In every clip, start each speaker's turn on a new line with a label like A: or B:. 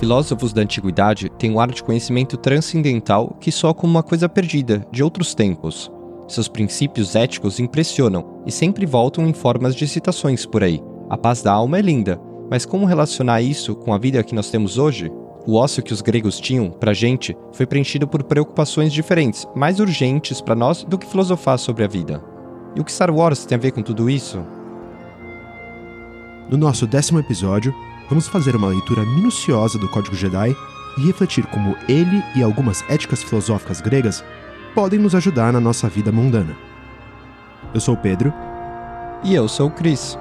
A: filósofos da antiguidade têm um ar de conhecimento transcendental que soa como uma coisa perdida, de outros tempos. Seus princípios éticos impressionam e sempre voltam em formas de citações por aí. A paz da alma é linda, mas como relacionar isso com a vida que nós temos hoje? O ócio que os gregos tinham, pra gente, foi preenchido por preocupações diferentes, mais urgentes para nós do que filosofar sobre a vida. E o que Star Wars tem a ver com tudo isso?
B: No nosso décimo episódio, vamos fazer uma leitura minuciosa do Código Jedi e refletir como ele e algumas éticas filosóficas gregas podem nos ajudar na nossa vida mundana. Eu sou o Pedro.
A: E eu sou o Chris.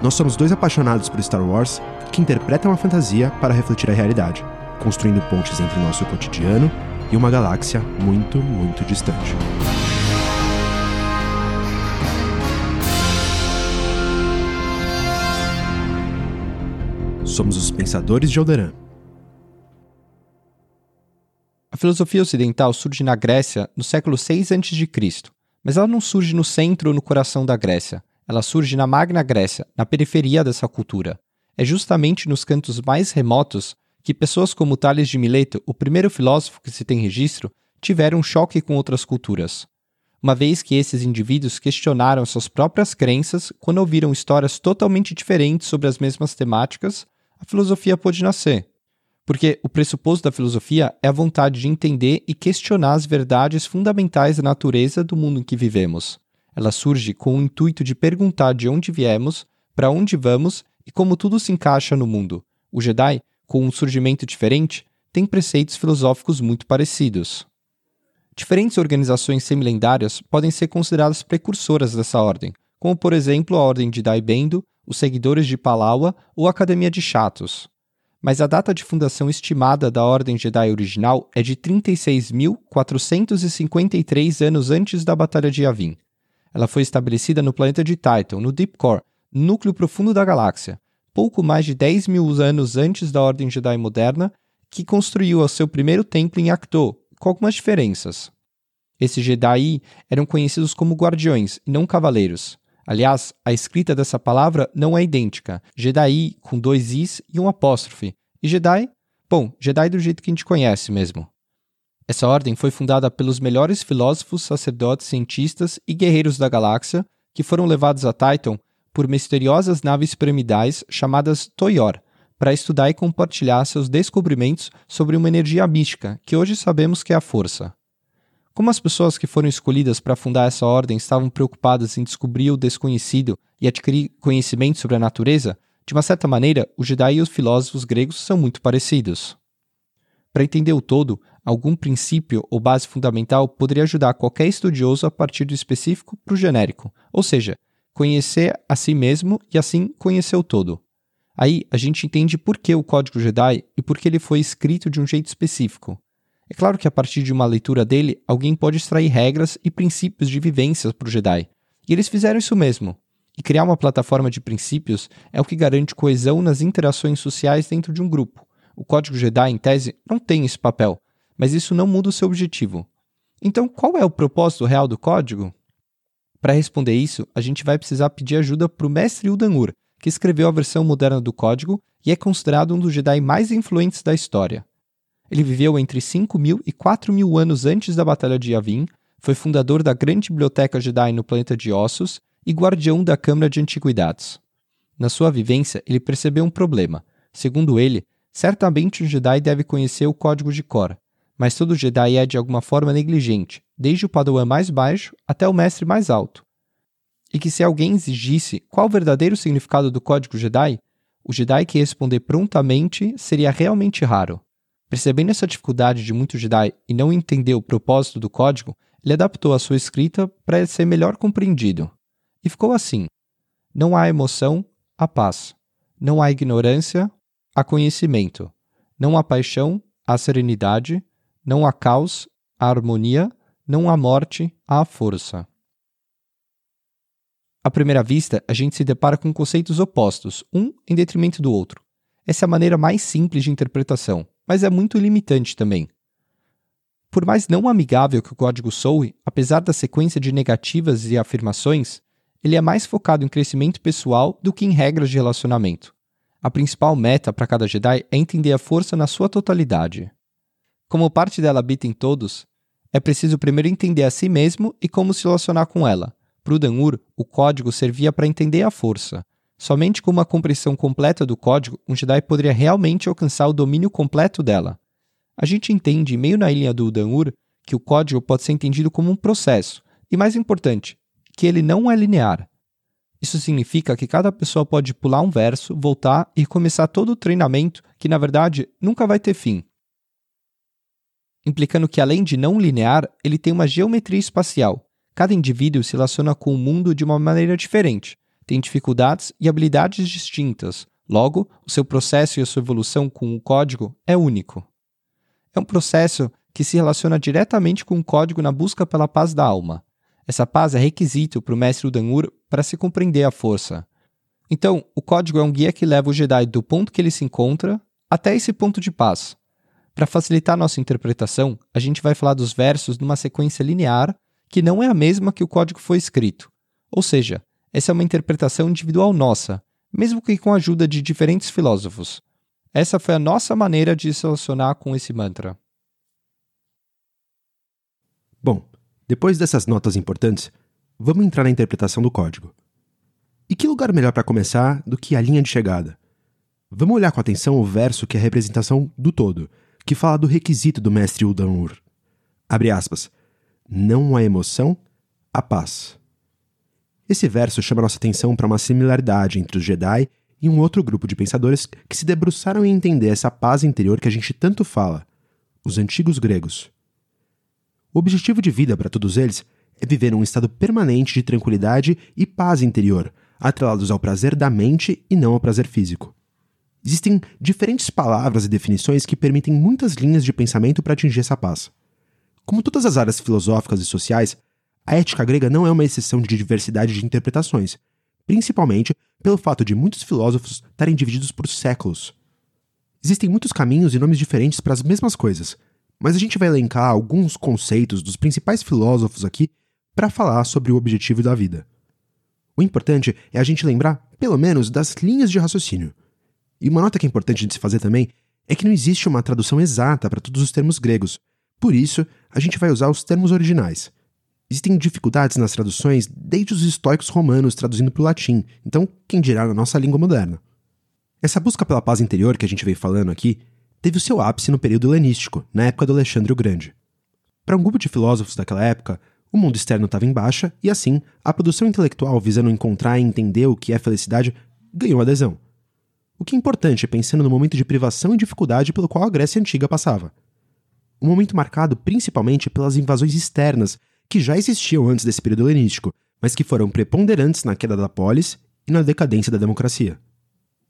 B: Nós somos dois apaixonados por Star Wars que interpretam a fantasia para refletir a realidade, construindo pontes entre nosso cotidiano e uma galáxia muito, muito distante. Somos os Pensadores de Alderan.
A: A filosofia ocidental surge na Grécia no século 6 a.C., mas ela não surge no centro ou no coração da Grécia. Ela surge na Magna Grécia, na periferia dessa cultura. É justamente nos cantos mais remotos que pessoas como Tales de Mileto, o primeiro filósofo que se tem registro, tiveram um choque com outras culturas. Uma vez que esses indivíduos questionaram suas próprias crenças quando ouviram histórias totalmente diferentes sobre as mesmas temáticas, a filosofia pôde nascer. Porque o pressuposto da filosofia é a vontade de entender e questionar as verdades fundamentais da natureza do mundo em que vivemos. Ela surge com o intuito de perguntar de onde viemos, para onde vamos e como tudo se encaixa no mundo. O Jedi, com um surgimento diferente, tem preceitos filosóficos muito parecidos. Diferentes organizações semilendárias podem ser consideradas precursoras dessa ordem, como por exemplo a Ordem de Daibendo, os Seguidores de Palawa ou Academia de Chatos mas a data de fundação estimada da Ordem Jedi original é de 36.453 anos antes da Batalha de Yavin. Ela foi estabelecida no planeta de Titan, no Deep Core, núcleo profundo da galáxia, pouco mais de 10 mil anos antes da Ordem Jedi moderna, que construiu seu primeiro templo em Acto, com algumas diferenças. Esses Jedi eram conhecidos como guardiões e não cavaleiros. Aliás, a escrita dessa palavra não é idêntica. Jedi com dois is e um apóstrofe. E Jedi? Bom, Jedi do jeito que a gente conhece mesmo. Essa ordem foi fundada pelos melhores filósofos, sacerdotes, cientistas e guerreiros da galáxia que foram levados a Titan por misteriosas naves piramidais chamadas Toyor, para estudar e compartilhar seus descobrimentos sobre uma energia mística que hoje sabemos que é a força. Como as pessoas que foram escolhidas para fundar essa ordem estavam preocupadas em descobrir o desconhecido e adquirir conhecimento sobre a natureza, de uma certa maneira, os Jedi e os filósofos gregos são muito parecidos. Para entender o todo, algum princípio ou base fundamental poderia ajudar qualquer estudioso a partir do específico para o genérico, ou seja, conhecer a si mesmo e assim conhecer o todo. Aí a gente entende por que o Código Jedi e por que ele foi escrito de um jeito específico. É claro que a partir de uma leitura dele, alguém pode extrair regras e princípios de vivência para o Jedi. E eles fizeram isso mesmo. E criar uma plataforma de princípios é o que garante coesão nas interações sociais dentro de um grupo. O Código Jedi, em tese, não tem esse papel, mas isso não muda o seu objetivo. Então, qual é o propósito real do código? Para responder isso, a gente vai precisar pedir ajuda para o mestre Udanur, que escreveu a versão moderna do código e é considerado um dos Jedi mais influentes da história. Ele viveu entre 5 mil e 4 mil anos antes da Batalha de Yavin, foi fundador da Grande Biblioteca Jedi no planeta de Ossos e guardião da Câmara de Antiguidades. Na sua vivência, ele percebeu um problema. Segundo ele, certamente um Jedi deve conhecer o código de Cor, mas todo Jedi é de alguma forma negligente, desde o Padawan mais baixo até o mestre mais alto. E que se alguém exigisse qual o verdadeiro significado do código Jedi, o Jedi que responder prontamente seria realmente raro. Percebendo essa dificuldade de muitos Jedi e não entender o propósito do código, ele adaptou a sua escrita para ser melhor compreendido. E ficou assim: Não há emoção, há paz. Não há ignorância, há conhecimento. Não há paixão, há serenidade. Não há caos, há harmonia. Não há morte, há força. À primeira vista, a gente se depara com conceitos opostos, um em detrimento do outro. Essa é a maneira mais simples de interpretação mas é muito limitante também. Por mais não amigável que o código soe, apesar da sequência de negativas e afirmações, ele é mais focado em crescimento pessoal do que em regras de relacionamento. a principal meta para cada Jedi é entender a força na sua totalidade. Como parte dela habita em todos, é preciso primeiro entender a si mesmo e como se relacionar com ela. Para o Dan-Ur, o código servia para entender a força. Somente com uma compreensão completa do código, um Jedi poderia realmente alcançar o domínio completo dela. A gente entende, meio na linha do Dan-Ur, que o código pode ser entendido como um processo, e mais importante, que ele não é linear. Isso significa que cada pessoa pode pular um verso, voltar e começar todo o treinamento que, na verdade, nunca vai ter fim. Implicando que, além de não linear, ele tem uma geometria espacial. Cada indivíduo se relaciona com o mundo de uma maneira diferente, tem dificuldades e habilidades distintas, logo, o seu processo e a sua evolução com o código é único. É um processo que se relaciona diretamente com o código na busca pela paz da alma. Essa paz é requisito para o mestre Udanur para se compreender a força. Então, o código é um guia que leva o Jedi do ponto que ele se encontra até esse ponto de paz. Para facilitar nossa interpretação, a gente vai falar dos versos numa sequência linear que não é a mesma que o código foi escrito. Ou seja, essa é uma interpretação individual nossa, mesmo que com a ajuda de diferentes filósofos. Essa foi a nossa maneira de se relacionar com esse mantra.
B: Bom, depois dessas notas importantes, vamos entrar na interpretação do código. E que lugar melhor para começar do que a linha de chegada? Vamos olhar com atenção o verso que é a representação do todo, que fala do requisito do mestre Udan-Ur. Abre aspas. Não há emoção, a paz. Esse verso chama nossa atenção para uma similaridade entre os Jedi e um outro grupo de pensadores que se debruçaram em entender essa paz interior que a gente tanto fala, os antigos gregos. O objetivo de vida para todos eles é viver um estado permanente de tranquilidade e paz interior, atrelados ao prazer da mente e não ao prazer físico. Existem diferentes palavras e definições que permitem muitas linhas de pensamento para atingir essa paz. Como todas as áreas filosóficas e sociais, a ética grega não é uma exceção de diversidade de interpretações, principalmente pelo fato de muitos filósofos estarem divididos por séculos. Existem muitos caminhos e nomes diferentes para as mesmas coisas, mas a gente vai elencar alguns conceitos dos principais filósofos aqui para falar sobre o objetivo da vida. O importante é a gente lembrar, pelo menos, das linhas de raciocínio. E uma nota que é importante de se fazer também é que não existe uma tradução exata para todos os termos gregos. Por isso, a gente vai usar os termos originais. Existem dificuldades nas traduções desde os estoicos romanos traduzindo para o latim, então quem dirá na nossa língua moderna. Essa busca pela paz interior que a gente veio falando aqui teve o seu ápice no período helenístico, na época do Alexandre o Grande. Para um grupo de filósofos daquela época, o mundo externo estava em baixa e, assim, a produção intelectual visando encontrar e entender o que é felicidade ganhou adesão. O que é importante pensando no momento de privação e dificuldade pelo qual a Grécia Antiga passava. Um momento marcado principalmente pelas invasões externas que já existiam antes desse período helenístico, mas que foram preponderantes na queda da polis e na decadência da democracia.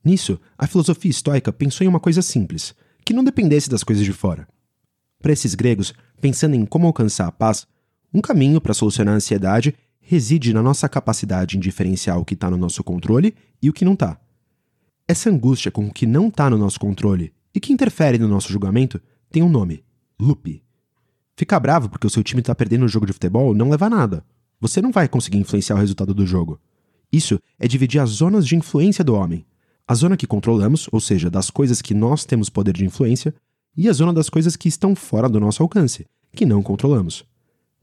B: Nisso, a filosofia estoica pensou em uma coisa simples, que não dependesse das coisas de fora. Para esses gregos, pensando em como alcançar a paz, um caminho para solucionar a ansiedade reside na nossa capacidade em diferenciar o que está no nosso controle e o que não está. Essa angústia com o que não está no nosso controle e que interfere no nosso julgamento tem um nome: loop. Ficar bravo porque o seu time está perdendo um jogo de futebol não leva a nada. Você não vai conseguir influenciar o resultado do jogo. Isso é dividir as zonas de influência do homem. A zona que controlamos, ou seja, das coisas que nós temos poder de influência, e a zona das coisas que estão fora do nosso alcance, que não controlamos.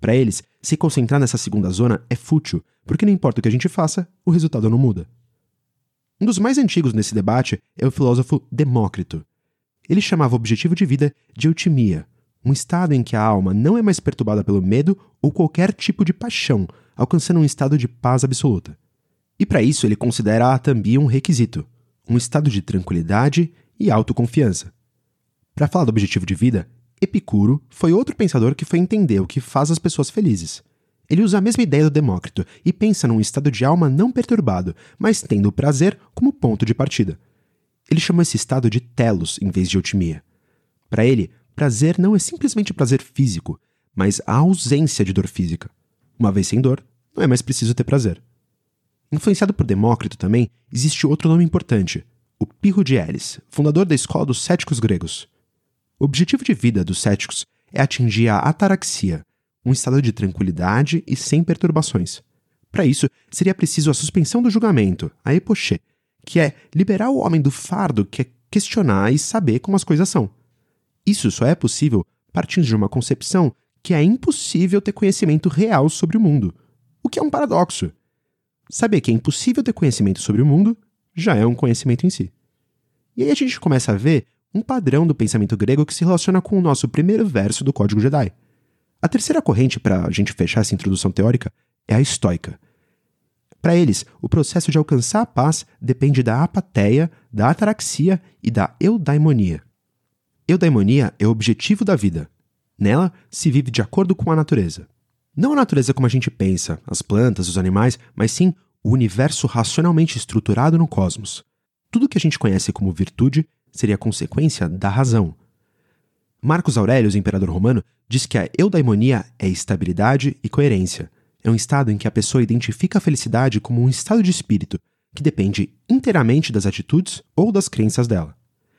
B: Para eles, se concentrar nessa segunda zona é fútil, porque não importa o que a gente faça, o resultado não muda. Um dos mais antigos nesse debate é o filósofo Demócrito. Ele chamava o objetivo de vida de eutimia, um estado em que a alma não é mais perturbada pelo medo ou qualquer tipo de paixão, alcançando um estado de paz absoluta. E para isso ele considera a também um requisito, um estado de tranquilidade e autoconfiança. Para falar do objetivo de vida, Epicuro foi outro pensador que foi entender o que faz as pessoas felizes. Ele usa a mesma ideia do Demócrito e pensa num estado de alma não perturbado, mas tendo o prazer como ponto de partida. Ele chama esse estado de telos em vez de otimia. Para ele, prazer não é simplesmente prazer físico, mas a ausência de dor física. Uma vez sem dor, não é mais preciso ter prazer. Influenciado por Demócrito também, existe outro nome importante, o Pirro de Elis, fundador da escola dos céticos gregos. O objetivo de vida dos céticos é atingir a ataraxia, um estado de tranquilidade e sem perturbações. Para isso, seria preciso a suspensão do julgamento, a epoché, que é liberar o homem do fardo que é questionar e saber como as coisas são. Isso só é possível partindo de uma concepção que é impossível ter conhecimento real sobre o mundo, o que é um paradoxo. Saber que é impossível ter conhecimento sobre o mundo já é um conhecimento em si. E aí a gente começa a ver um padrão do pensamento grego que se relaciona com o nosso primeiro verso do Código Jedi. A terceira corrente para a gente fechar essa introdução teórica é a estoica. Para eles, o processo de alcançar a paz depende da apateia, da ataraxia e da eudaimonia. Eudaimonia é o objetivo da vida. Nela, se vive de acordo com a natureza. Não a natureza como a gente pensa, as plantas, os animais, mas sim o universo racionalmente estruturado no cosmos. Tudo que a gente conhece como virtude seria consequência da razão. Marcos Aurelius, imperador romano, diz que a eudaimonia é estabilidade e coerência. É um estado em que a pessoa identifica a felicidade como um estado de espírito que depende inteiramente das atitudes ou das crenças dela.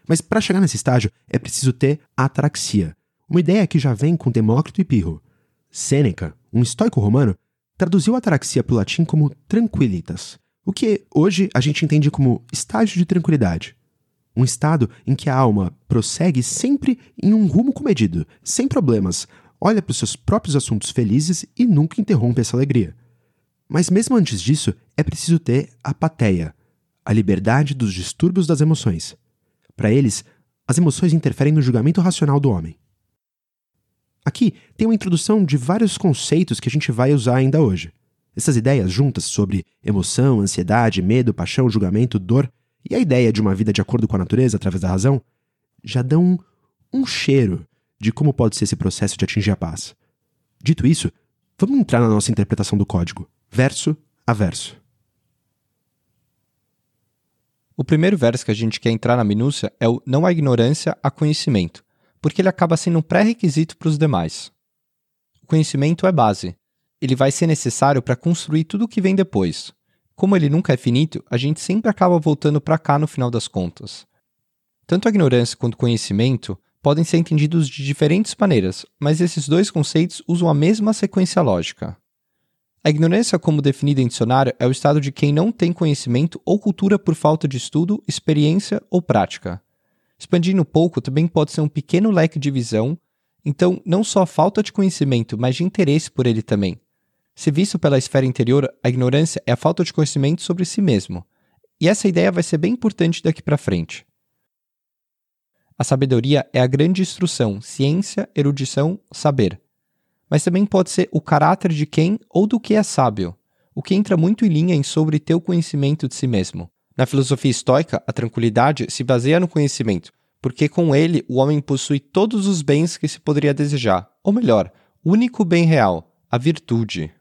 B: Mas para chegar nesse estágio é preciso ter ataraxia, uma ideia que já vem com Demócrito e Pirro. Sêneca, um estoico romano, traduziu ataraxia para o latim como tranquilitas, o que hoje a gente entende como estágio de tranquilidade. Um estado em que a alma prossegue sempre em um rumo comedido, sem problemas, olha para os seus próprios assuntos felizes e nunca interrompe essa alegria. Mas mesmo antes disso, é preciso ter a pateia, a liberdade dos distúrbios das emoções. Para eles, as emoções interferem no julgamento racional do homem. Aqui tem uma introdução de vários conceitos que a gente vai usar ainda hoje. Essas ideias juntas sobre emoção, ansiedade, medo, paixão, julgamento, dor e a ideia de uma vida de acordo com a natureza através da razão já dão um, cheiro de como pode ser esse processo de atingir a paz. Dito isso, vamos entrar na nossa interpretação do código, verso a verso.
A: O primeiro verso que a gente quer entrar na minúcia é o não há ignorância, há conhecimento, porque ele acaba sendo um pré-requisito para os demais. O conhecimento é base. Ele vai ser necessário para construir tudo o que vem depois. Como ele nunca é finito, a gente sempre acaba voltando para cá no final das contas. Tanto a ignorância quanto o conhecimento podem ser entendidos de diferentes maneiras, mas esses dois conceitos usam a mesma sequência lógica. A ignorância, como definida em dicionário, é o estado de quem não tem conhecimento ou cultura por falta de estudo, experiência ou prática. Expandindo um pouco, também pode ser um pequeno leque de visão, então não só falta de conhecimento, mas de interesse por ele também. Se visto pela esfera interior, a ignorância é a falta de conhecimento sobre si mesmo. E essa ideia vai ser bem importante daqui para frente. A sabedoria é a grande instrução, ciência, erudição, saber mas também pode ser o caráter de quem ou do que é sábio, o que entra muito em linha em sobre ter o conhecimento de si mesmo. Na filosofia estoica, a tranquilidade se baseia no conhecimento, porque com ele o homem possui todos os bens que se poderia desejar, ou melhor, o único bem real, a virtude.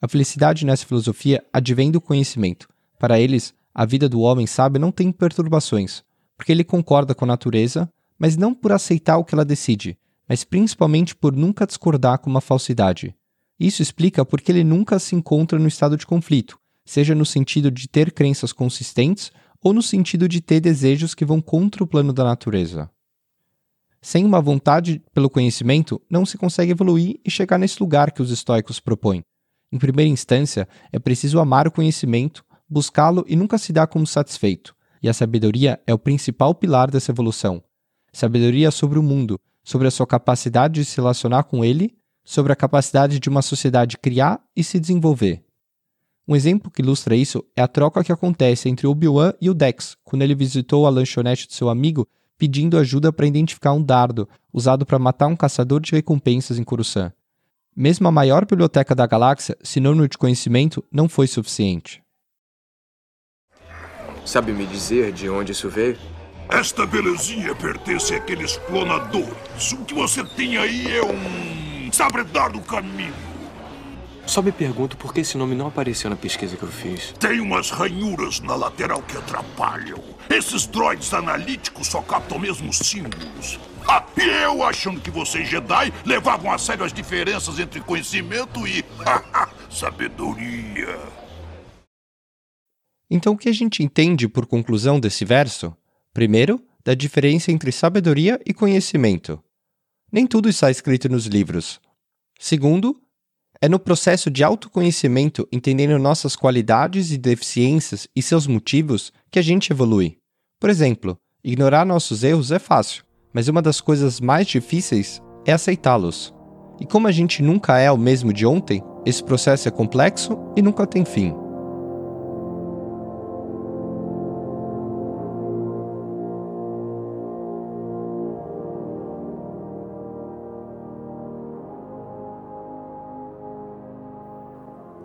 A: A felicidade nessa filosofia advém do conhecimento. Para eles, a vida do homem sábio não tem perturbações, porque ele concorda com a natureza, mas não por aceitar o que ela decide, mas principalmente por nunca discordar com uma falsidade. Isso explica por que ele nunca se encontra no estado de conflito, seja no sentido de ter crenças consistentes ou no sentido de ter desejos que vão contra o plano da natureza. Sem uma vontade pelo conhecimento, não se consegue evoluir e chegar nesse lugar que os estoicos propõem. Em primeira instância, é preciso amar o conhecimento, buscá-lo e nunca se dar como satisfeito. E a sabedoria é o principal pilar dessa evolução. Sabedoria sobre o mundo, sobre a sua capacidade de se relacionar com ele, sobre a capacidade de uma sociedade criar e se desenvolver. Um exemplo que ilustra isso é a troca que acontece entre Obi-Wan e o Dex, quando ele visitou a lanchonete de seu amigo pedindo ajuda para identificar um dardo usado para matar um caçador de recompensas em Coruscant. Mesmo a maior biblioteca da galáxia, sinônimo de conhecimento, não foi suficiente.
C: Sabe me dizer de onde isso veio?
D: Esta belezinha pertence àqueles clonadores. O que você tem aí é um sabre do caminho.
C: Só me pergunto por que esse nome não apareceu na pesquisa que eu fiz.
D: Tem umas ranhuras na lateral que atrapalham. Esses droids analíticos só captam mesmo símbolos. Ah, e eu achando que vocês Jedi levavam a sério as diferenças entre conhecimento e sabedoria.
A: Então o que a gente entende por conclusão desse verso Primeiro, da diferença entre sabedoria e conhecimento. Nem tudo está escrito nos livros. Segundo, É no processo de autoconhecimento, entendendo nossas qualidades e deficiências e seus motivos, que a gente evolui. Por exemplo, ignorar nossos erros é fácil, mas uma das coisas mais difíceis é aceitá-los. E como a gente nunca é o mesmo de ontem, esse processo é complexo e nunca tem fim.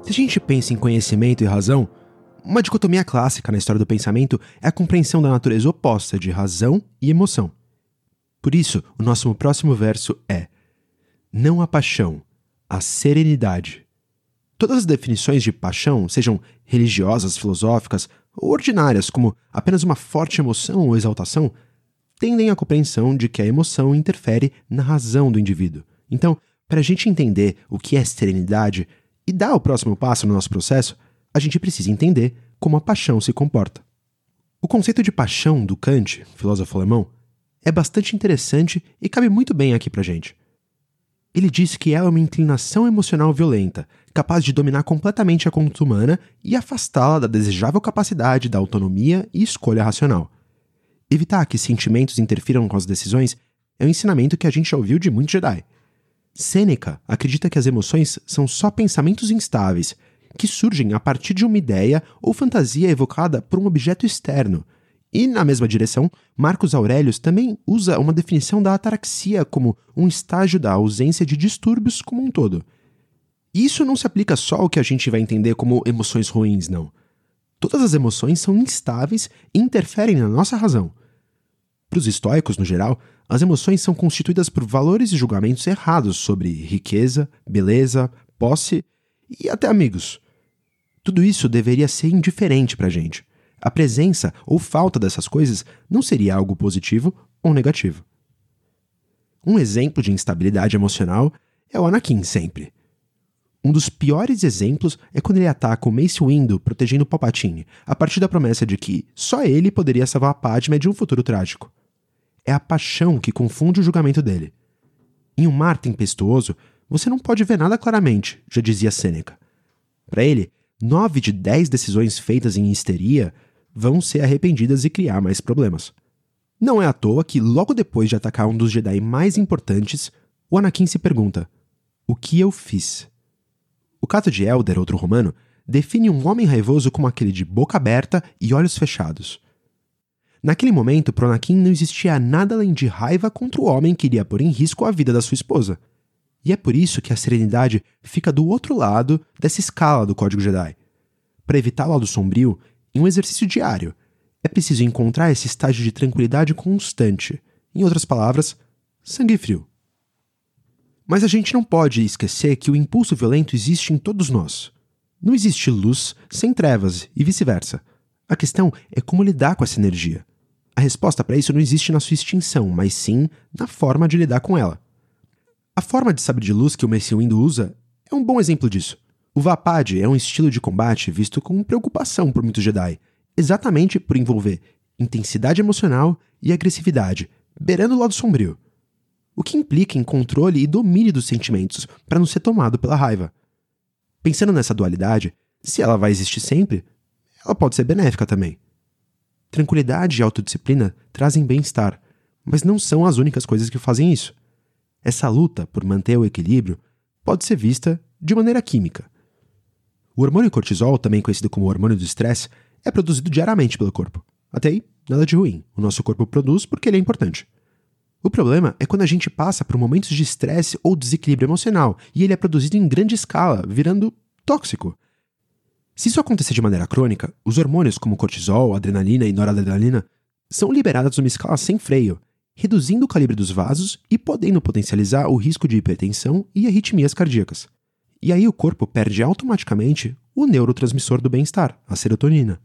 B: Se a gente pensa em conhecimento e razão, uma dicotomia clássica na história do pensamento é a compreensão da natureza oposta de razão e emoção. Por isso, o nosso próximo verso é: Não a paixão, a serenidade. Todas as definições de paixão, sejam religiosas, filosóficas ou ordinárias, como apenas uma forte emoção ou exaltação, tendem à compreensão de que a emoção interfere na razão do indivíduo. Então, para a gente entender o que é serenidade, e dar o próximo passo no nosso processo, a gente precisa entender como a paixão se comporta. O conceito de paixão do Kant, filósofo alemão, é bastante interessante e cabe muito bem aqui pra gente. Ele diz que ela é uma inclinação emocional violenta, capaz de dominar completamente a conduta humana e afastá-la da desejável capacidade da autonomia e escolha racional. Evitar que sentimentos interfiram com as decisões é um ensinamento que a gente já ouviu de muitos Jedi. Sêneca acredita que as emoções são só pensamentos instáveis, que surgem a partir de uma ideia ou fantasia evocada por um objeto externo. E, na mesma direção, Marcos Aurelius também usa uma definição da ataraxia como um estágio da ausência de distúrbios como um todo. Isso não se aplica só ao que a gente vai entender como emoções ruins, não. Todas as emoções são instáveis e interferem na nossa razão. Para os estoicos, no geral, as emoções são constituídas por valores e julgamentos errados sobre riqueza, beleza, posse e até amigos. Tudo isso deveria ser indiferente para a gente. A presença ou falta dessas coisas não seria algo positivo ou negativo. Um exemplo de instabilidade emocional é o Anakin sempre. Um dos piores exemplos é quando ele ataca o Mace Windu protegendo Palpatine, a partir da promessa de que só ele poderia salvar a Padme de um futuro trágico é a paixão que confunde o julgamento dele. Em um mar tempestuoso, você não pode ver nada claramente, já dizia Sêneca. Para ele, nove de dez decisões feitas em histeria vão ser arrependidas e criar mais problemas. Não é à toa que, logo depois de atacar um dos Jedi mais importantes, o Anakin se pergunta: O que eu fiz? O caso de Elder, outro romano, define um homem raivoso como aquele de boca aberta e olhos fechados. Naquele momento, para Anakin não existia nada além de raiva contra o homem que iria pôr em risco a vida da sua esposa. E é por isso que a serenidade fica do outro lado dessa escala do Código Jedi. Para evitar o lado sombrio, em um exercício diário, é preciso encontrar esse estágio de tranquilidade constante. Em outras palavras, sangue frio. Mas a gente não pode esquecer que o impulso violento existe em todos nós. Não existe luz sem trevas e vice-versa. A questão é como lidar com essa energia. A resposta para isso não existe na sua extinção, mas sim na forma de lidar com ela. A forma de sabre de luz que o Mace Windu usa é um bom exemplo disso. O Vapad é um estilo de combate visto com preocupação por muitos Jedi, exatamente por envolver intensidade emocional e agressividade, beirando o lado sombrio. O que implica em controle e domínio dos sentimentos para não ser tomado pela raiva. Pensando nessa dualidade, se ela vai existir sempre, ela pode ser benéfica também. Tranquilidade e autodisciplina trazem bem-estar, mas não são as únicas coisas que fazem isso. Essa luta por manter o equilíbrio pode ser vista de maneira química. O hormônio cortisol, também conhecido como hormônio do estresse, é produzido diariamente pelo corpo. Até aí, nada de ruim. O nosso corpo produz porque ele é importante. O problema é quando a gente passa por momentos de estresse ou desequilíbrio emocional e ele é produzido em grande escala, virando tóxico. Se isso acontecer de maneira crônica, os hormônios como cortisol, adrenalina e noradrenalina são liberados numa escala sem freio, reduzindo o calibre dos vasos e podendo potencializar o risco de hipertensão e arritmias cardíacas. E aí o corpo perde automaticamente o neurotransmissor do bem-estar, a serotonina.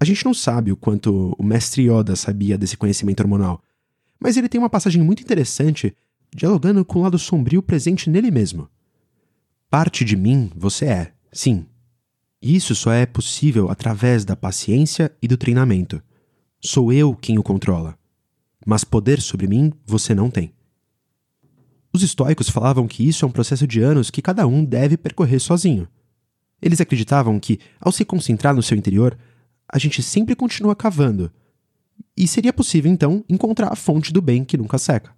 B: A gente não sabe o quanto o mestre Yoda sabia desse conhecimento hormonal, mas ele tem uma passagem muito interessante dialogando com o lado sombrio presente nele mesmo. Parte de mim você é, sim, isso só é possível através da paciência e do treinamento. Sou eu quem o controla. Mas poder sobre mim você não tem. Os estoicos falavam que isso é um processo de anos que cada um deve percorrer sozinho. Eles acreditavam que, ao se concentrar no seu interior, a gente sempre continua cavando. E seria possível, então, encontrar a fonte do bem que nunca seca.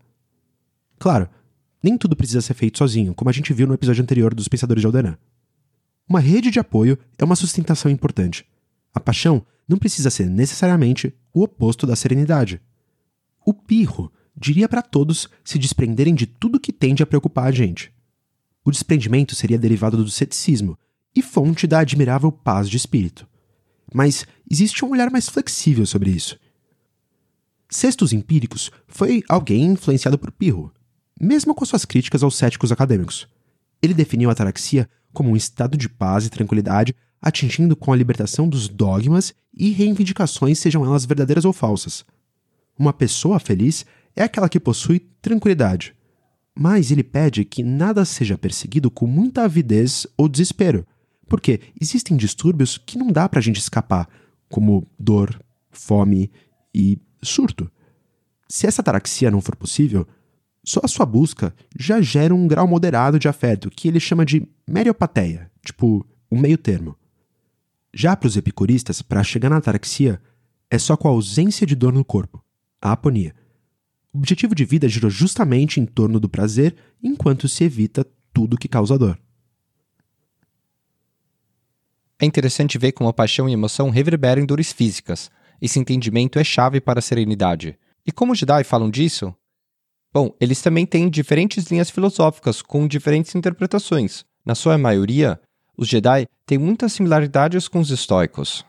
B: Claro, nem tudo precisa ser feito sozinho, como a gente viu no episódio anterior dos Pensadores de Alderan. Uma rede de apoio é uma sustentação importante. A paixão não precisa ser necessariamente o oposto da serenidade. O pirro diria para todos se desprenderem de tudo que tende a preocupar a gente. O desprendimento seria derivado do ceticismo e fonte da admirável paz de espírito. Mas existe um olhar mais flexível sobre isso. Cestos Empíricos foi alguém influenciado por Pirro, mesmo com suas críticas aos céticos acadêmicos. Ele definiu a ataraxia como um estado de paz e tranquilidade, atingindo com a libertação dos dogmas e reivindicações, sejam elas verdadeiras ou falsas. Uma pessoa feliz é aquela que possui tranquilidade. Mas ele pede que nada seja perseguido com muita avidez ou desespero, porque existem distúrbios que não dá para a gente escapar, como dor, fome e surto. Se essa ataraxia não for possível, só a sua busca já gera um grau moderado de afeto, que ele chama de meriopateia, tipo um meio termo. Já para os epicuristas, para chegar na ataraxia, é só com a ausência de dor no corpo, a aponia. O objetivo de vida gira justamente em torno do prazer, enquanto se evita tudo que causa dor.
A: É interessante ver como a paixão e a emoção reverberam em dores físicas. Esse entendimento é chave para a serenidade. E como os Jedi falam disso, Bom, eles também têm diferentes linhas filosóficas com diferentes interpretações. Na sua maioria, os Jedi têm muitas similaridades com os estoicos.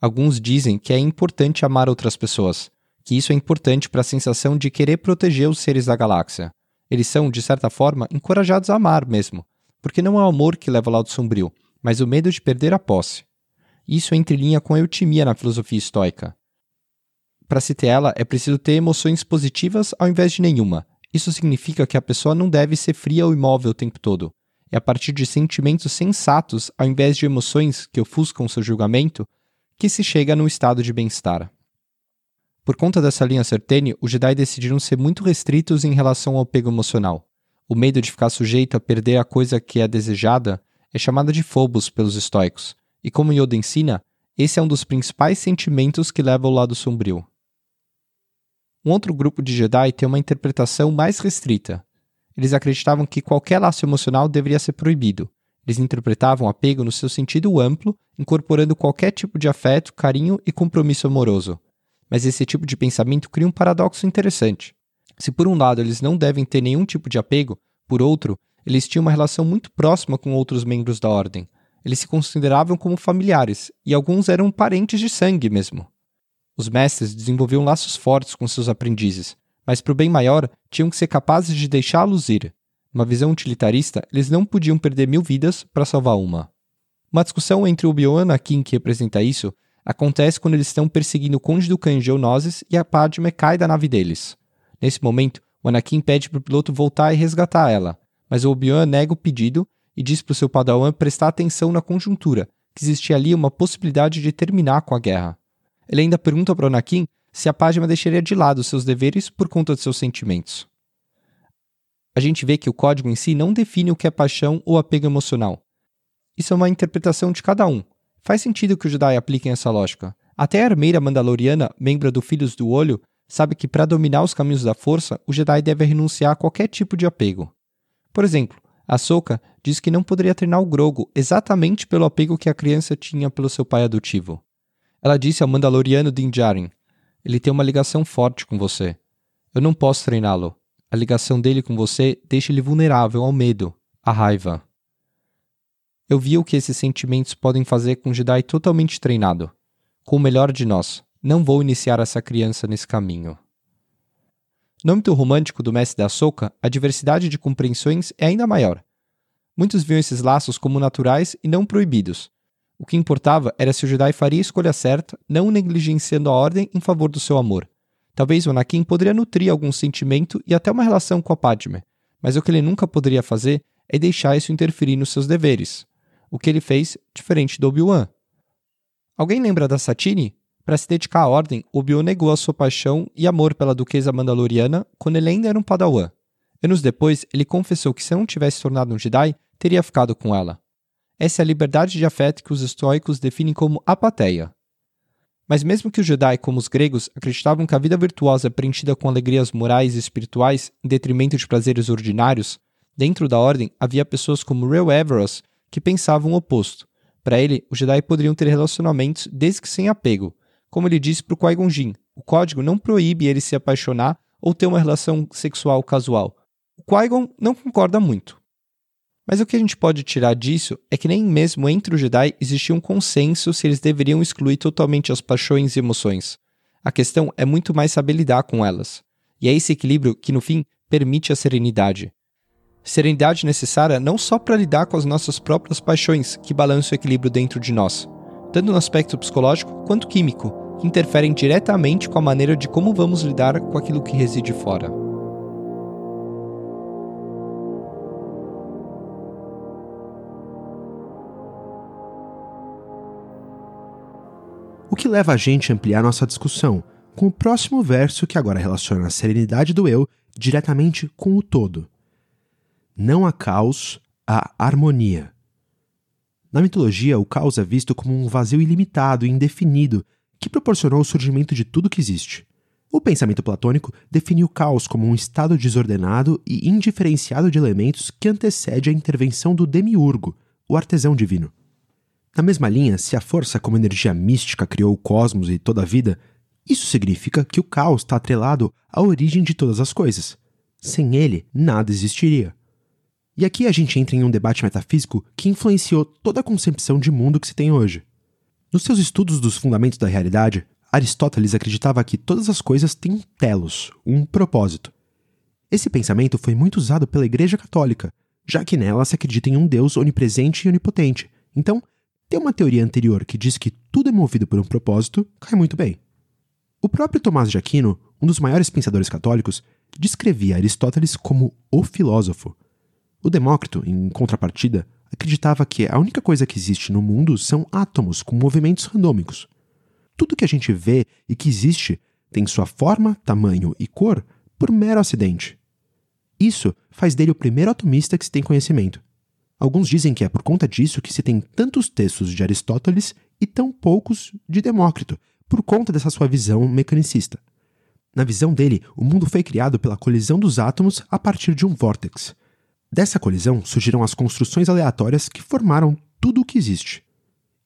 A: Alguns dizem que é importante amar outras pessoas, que isso é importante para a sensação de querer proteger os seres da galáxia. Eles são, de certa forma, encorajados a amar mesmo, porque não é o amor que leva ao lado sombrio, mas o medo de perder a posse. Isso entra em linha com a eutimia na filosofia estoica para se ter ela, é preciso ter emoções positivas ao invés de nenhuma. Isso significa que a pessoa não deve ser fria ou imóvel o tempo todo. É a partir de sentimentos sensatos, ao invés de emoções que ofuscam seu julgamento, que se chega num estado de bem-estar. Por conta dessa linha certene, os Jedi decidiram ser muito restritos em relação ao apego emocional. O medo de ficar sujeito a perder a coisa que é desejada é chamada de phobos pelos estoicos, e como Yoda ensina, esse é um dos principais sentimentos que leva ao lado sombrio. Um outro grupo de Jedi tem uma interpretação mais restrita. Eles acreditavam que qualquer laço emocional deveria ser proibido. Eles interpretavam apego no seu sentido amplo, incorporando qualquer tipo de afeto, carinho e compromisso amoroso. Mas esse tipo de pensamento cria um paradoxo interessante. Se por um lado eles não devem ter nenhum tipo de apego, por outro, eles tinham uma relação muito próxima com outros membros da ordem. Eles se consideravam como familiares, e alguns eram parentes de sangue mesmo. Os mestres desenvolviam laços fortes com seus aprendizes, mas para o bem maior tinham que ser capazes de deixá-los ir. Numa visão utilitarista, eles não podiam perder mil vidas para salvar uma. Uma discussão entre Obi-Wan e Anakin que representa isso acontece quando eles estão perseguindo o Conde do Khan Geonosis e a Padme cai da nave deles. Nesse momento, o Anakin pede para o piloto voltar e resgatar ela, mas o Obi-Wan nega o pedido e diz para o seu padawan prestar atenção na conjuntura, que existia ali uma possibilidade de terminar com a guerra. Ele ainda pergunta para Anakin se a Padma deixaria de lado seus deveres por conta de seus sentimentos. A gente vê que o código em si não define o que é paixão ou apego emocional. Isso é uma interpretação de cada um. Faz sentido que os Jedi apliquem essa lógica. Até a armeira mandaloriana, membro do Filhos do Olho, sabe que para dominar os caminhos da força, o Jedi deve renunciar a qualquer tipo de apego. Por exemplo, a Soka diz que não poderia treinar o Grogo exatamente pelo apego que a criança tinha pelo seu pai adotivo. Ela disse ao Mandaloriano Din Djarin: Ele tem uma ligação forte com você. Eu não posso treiná-lo. A ligação dele com você deixa ele vulnerável ao medo, à raiva. Eu vi o que esses sentimentos podem fazer com um Jedi totalmente treinado. Com o melhor de nós, não vou iniciar essa criança nesse caminho. No âmbito romântico do mestre da Soca, a diversidade de compreensões é ainda maior. Muitos viam esses laços como naturais e não proibidos, o que importava era se o Jedi faria a escolha certa, não negligenciando a ordem em favor do seu amor. Talvez o Anakin poderia nutrir algum sentimento e até uma relação com a Padme, mas o que ele nunca poderia fazer é deixar isso interferir nos seus deveres. O que ele fez, diferente do Obi-Wan. Alguém lembra da Satine? Para se dedicar à ordem, Obi-Wan negou a sua paixão e amor pela duquesa mandaloriana quando ele ainda era um padawan. Anos depois, ele confessou que se não tivesse tornado um Jedi, teria ficado com ela. Essa é a liberdade de afeto que os estoicos definem como apateia. Mas mesmo que os Jedi, como os gregos, acreditavam que a vida virtuosa é preenchida com alegrias morais e espirituais em detrimento de prazeres ordinários, dentro da ordem havia pessoas como Real Everos que pensavam o oposto. Para ele, os Jedi poderiam ter relacionamentos desde que sem apego. Como ele disse para o Qui-Gon Jinn, o código não proíbe ele se apaixonar ou ter uma relação sexual casual, o Qui-Gon não concorda muito. Mas o que a gente pode tirar disso é que nem mesmo entre os Jedi existia um consenso se eles deveriam excluir totalmente as paixões e emoções. A questão é muito mais saber lidar com elas. E é esse equilíbrio que, no fim, permite a serenidade. Serenidade necessária não só para lidar com as nossas próprias paixões que balançam o equilíbrio dentro de nós, tanto no aspecto psicológico quanto químico, que interferem diretamente com a maneira de como vamos lidar com aquilo que reside fora.
B: O que leva a gente a ampliar nossa discussão com o próximo verso que agora relaciona a serenidade do eu diretamente com o todo. Não há caos, há harmonia. Na mitologia, o caos é visto como um vazio ilimitado e indefinido que proporcionou o surgimento de tudo que existe. O pensamento platônico define o caos como um estado desordenado e indiferenciado de elementos que antecede a intervenção do demiurgo, o artesão divino. Na mesma linha, se a força como energia mística criou o cosmos e toda a vida, isso significa que o caos está atrelado à origem de todas as coisas. Sem ele, nada existiria. E aqui a gente entra em um debate metafísico que influenciou toda a concepção de mundo que se tem hoje. Nos seus estudos dos fundamentos da realidade, Aristóteles acreditava que todas as coisas têm um telos, um propósito. Esse pensamento foi muito usado pela Igreja Católica, já que nela se acredita em um Deus onipresente e onipotente. Então, ter uma teoria anterior que diz que tudo é movido por um propósito cai muito bem. O próprio Tomás de Aquino, um dos maiores pensadores católicos, descrevia Aristóteles como o filósofo. O Demócrito, em contrapartida, acreditava que a única coisa que existe no mundo são átomos com movimentos randômicos. Tudo que a gente vê e que existe tem sua forma, tamanho e cor por mero acidente. Isso faz dele o primeiro atomista que se tem conhecimento. Alguns dizem que é por conta disso que se tem tantos textos de Aristóteles e tão poucos de Demócrito, por conta dessa sua visão mecanicista. Na visão dele, o mundo foi criado pela colisão dos átomos a partir de um vórtex. Dessa colisão surgiram as construções aleatórias que formaram tudo o que existe.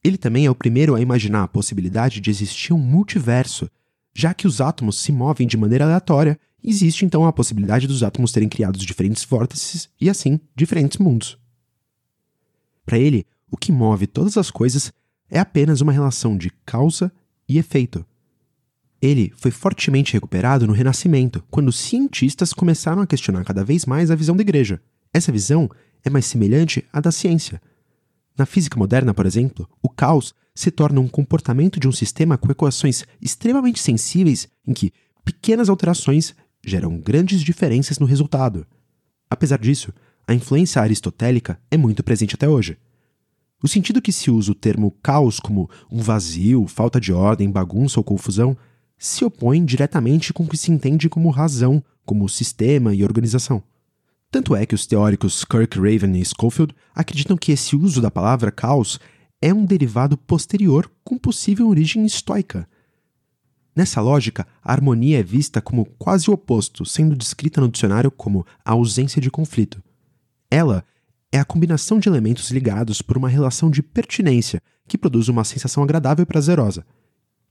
B: Ele também é o primeiro a imaginar a possibilidade de existir um multiverso, já que os átomos se movem de maneira aleatória, existe então a possibilidade dos átomos terem criado diferentes vórtices e assim diferentes mundos. Para ele, o que move todas as coisas é apenas uma relação de causa e efeito. Ele foi fortemente recuperado no Renascimento, quando cientistas começaram a questionar cada vez mais a visão da igreja. Essa visão é mais semelhante à da ciência. Na física moderna, por exemplo, o caos se torna um comportamento de um sistema com equações extremamente sensíveis em que pequenas alterações geram grandes diferenças no resultado. Apesar disso, a influência aristotélica é muito presente até hoje. O sentido que se usa o termo caos como um vazio, falta de ordem, bagunça ou confusão se opõe diretamente com o que se entende como razão, como sistema e organização. Tanto é que os teóricos Kirk, Raven e Schofield acreditam que esse uso da palavra caos é um derivado posterior com possível origem estoica. Nessa lógica, a harmonia é vista como quase o oposto, sendo descrita no dicionário como a ausência de conflito. Ela é a combinação de elementos ligados por uma relação de pertinência que produz uma sensação agradável e prazerosa.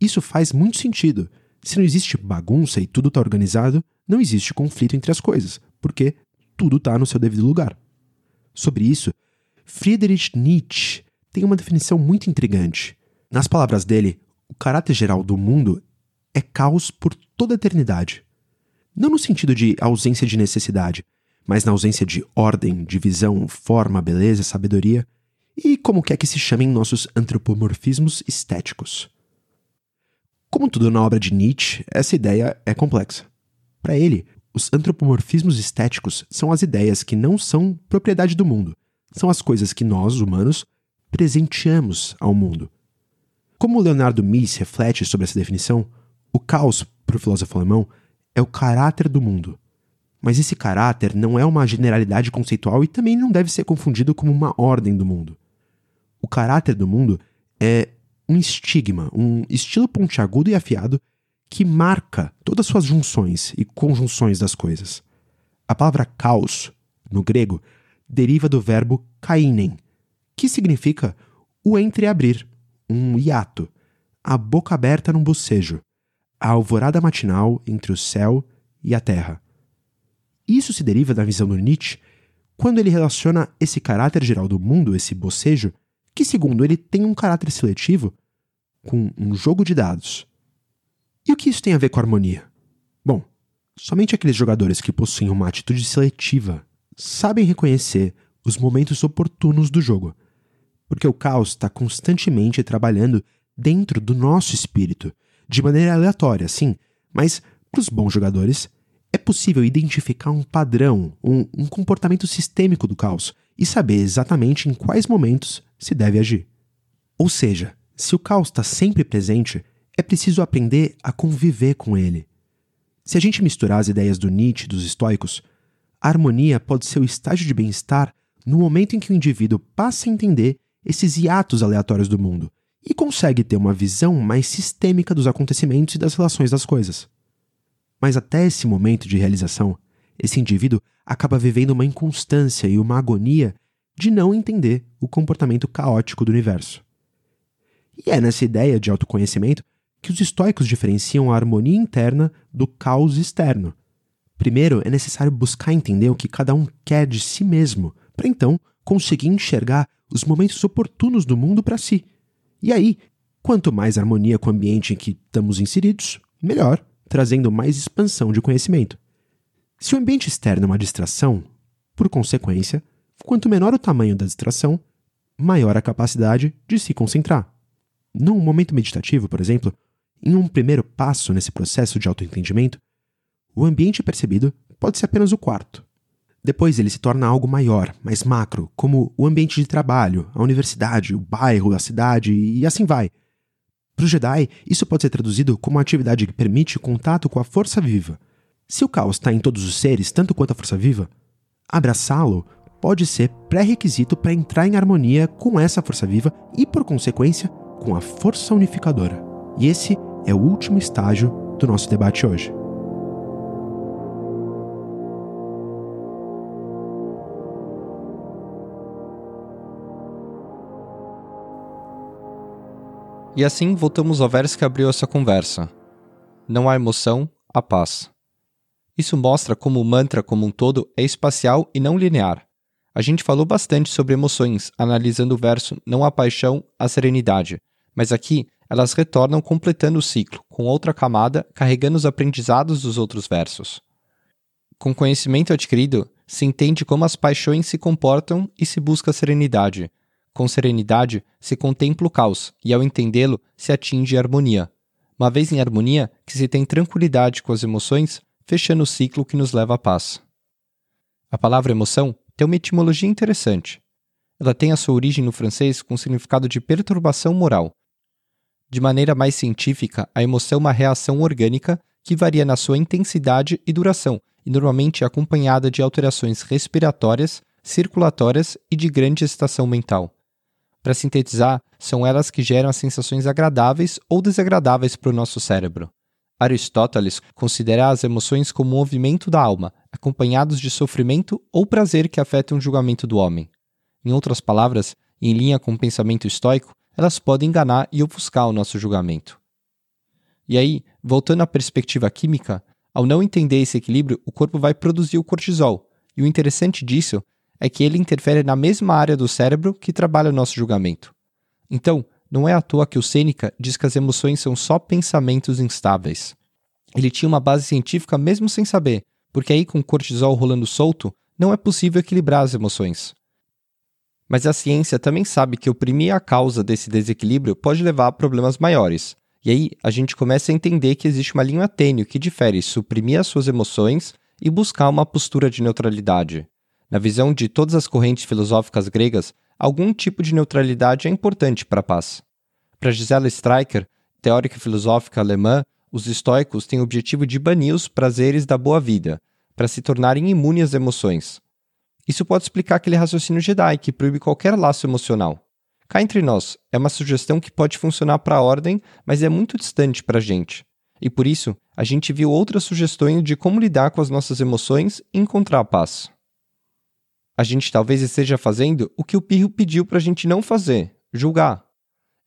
B: Isso faz muito sentido. Se não existe bagunça e tudo está organizado, não existe conflito entre as coisas, porque tudo está no seu devido lugar. Sobre isso, Friedrich Nietzsche tem uma definição muito intrigante. Nas palavras dele, o caráter geral do mundo é caos por toda a eternidade. Não no sentido de ausência de necessidade, mas na ausência de ordem, divisão, forma, beleza, sabedoria e como quer que se chamem nossos antropomorfismos estéticos. Como tudo na obra de Nietzsche, essa ideia é complexa. Para ele, os antropomorfismos estéticos são as ideias que não são propriedade do mundo, são as coisas que nós, humanos, presenteamos ao mundo. Como Leonardo Mies reflete sobre essa definição, o caos, para o filósofo alemão, é o caráter do mundo, Mas esse caráter não é uma generalidade conceitual e também não deve ser confundido como uma ordem do mundo. O caráter do mundo é um estigma, um estilo pontiagudo e afiado que marca todas as suas junções e conjunções das coisas. A palavra caos, no grego, deriva do verbo kainen, que significa o entreabrir, um hiato, a boca aberta num bocejo, a alvorada matinal entre o céu e a terra. Isso se deriva da visão do Nietzsche quando ele relaciona esse caráter geral do mundo, esse bocejo, que segundo ele tem um caráter seletivo, com um jogo de dados. E o que isso tem a ver com a harmonia? Bom, somente aqueles jogadores que possuem uma atitude seletiva sabem reconhecer os momentos oportunos do jogo, porque o caos está constantemente trabalhando dentro do nosso espírito, de maneira aleatória, sim, mas para os bons jogadores é possível identificar um padrão, um, um comportamento sistêmico do caos e saber exatamente em quais momentos se deve agir. Ou seja, se o caos está sempre presente, é preciso aprender a conviver com ele. Se a gente misturar as ideias do Nietzsche e dos estoicos, a harmonia pode ser o estágio de bem-estar no momento em que o indivíduo passa a entender esses hiatos aleatórios do mundo e consegue ter uma visão mais sistêmica dos acontecimentos e das relações das coisas. Mas até esse momento de realização, esse indivíduo acaba vivendo uma inconstância e uma agonia de não entender o comportamento caótico do universo. E é nessa ideia de autoconhecimento que os estoicos diferenciam a harmonia interna do caos externo. Primeiro, é necessário buscar entender o que cada um quer de si mesmo, para então conseguir enxergar os momentos oportunos do mundo para si. E aí, quanto mais harmonia com o ambiente em que estamos inseridos, melhor trazendo mais expansão de conhecimento. Se o ambiente externo é uma distração, por consequência, quanto menor o tamanho da distração, maior a capacidade de se concentrar. Num momento meditativo, por exemplo, em um primeiro passo nesse processo de autoentendimento, o ambiente percebido pode ser apenas o quarto. Depois ele se torna algo maior, mais macro, como o ambiente de trabalho, a universidade, o bairro, a cidade e assim vai para o Jedi, isso pode ser traduzido como uma atividade que permite contato com a força viva. Se o caos está em todos os seres, tanto quanto a força viva, abraçá-lo pode ser pré-requisito para entrar em harmonia com essa força viva e, por consequência, com a força unificadora. E esse é o último estágio do nosso debate hoje.
A: E assim voltamos ao verso que abriu essa conversa. Não há emoção, há paz. Isso mostra como o mantra como um todo é espacial e não linear. A gente falou bastante sobre emoções, analisando o verso não há paixão, há serenidade, mas aqui elas retornam completando o ciclo, com outra camada, carregando os aprendizados dos outros versos. Com conhecimento adquirido, se entende como as paixões se comportam e se busca a serenidade, com serenidade se contempla o caos e, ao entendê-lo, se atinge a harmonia. Uma vez em harmonia, que se tem tranquilidade com as emoções, fechando o ciclo que nos leva à paz. A palavra emoção tem uma etimologia interessante. Ela tem a sua origem no francês com o significado de perturbação moral. De maneira mais científica, a emoção é uma reação orgânica que varia na sua intensidade e duração e normalmente é acompanhada de alterações respiratórias, circulatórias e de grande excitação mental. Para sintetizar, são elas que geram as sensações agradáveis ou desagradáveis para o nosso cérebro. Aristóteles considera as emoções como um movimento da alma, acompanhados de sofrimento ou prazer que afetam o julgamento do homem. Em outras palavras, em linha com o pensamento estoico, elas podem enganar e ofuscar o nosso julgamento. E aí, voltando à perspectiva química, ao não entender esse equilíbrio, o corpo vai produzir o cortisol. E o interessante disso é que ele interfere na mesma área do cérebro que trabalha o nosso julgamento. Então, não é à toa que o Sêneca diz que as emoções são só pensamentos instáveis. Ele tinha uma base científica mesmo sem saber, porque aí com o cortisol rolando solto, não é possível equilibrar as emoções. Mas a ciência também sabe que oprimir a causa desse desequilíbrio pode levar a problemas maiores. E aí a gente começa a entender que existe uma linha tênue que difere suprimir as suas emoções e buscar uma postura de neutralidade. Na visão de todas as correntes filosóficas gregas, algum tipo de neutralidade é importante para a paz. Para Gisela Streicher, teórica filosófica alemã, os estoicos têm o objetivo de banir os prazeres da boa vida, para se tornarem imunes às emoções. Isso pode explicar aquele raciocínio Jedi que proíbe qualquer laço emocional. Cá entre nós, é uma sugestão que pode funcionar para a ordem, mas é muito distante para a gente. E por isso, a gente viu outras sugestões de como lidar com as nossas emoções e encontrar a paz. A gente talvez esteja fazendo o que o Pirro pediu para a gente não fazer, julgar.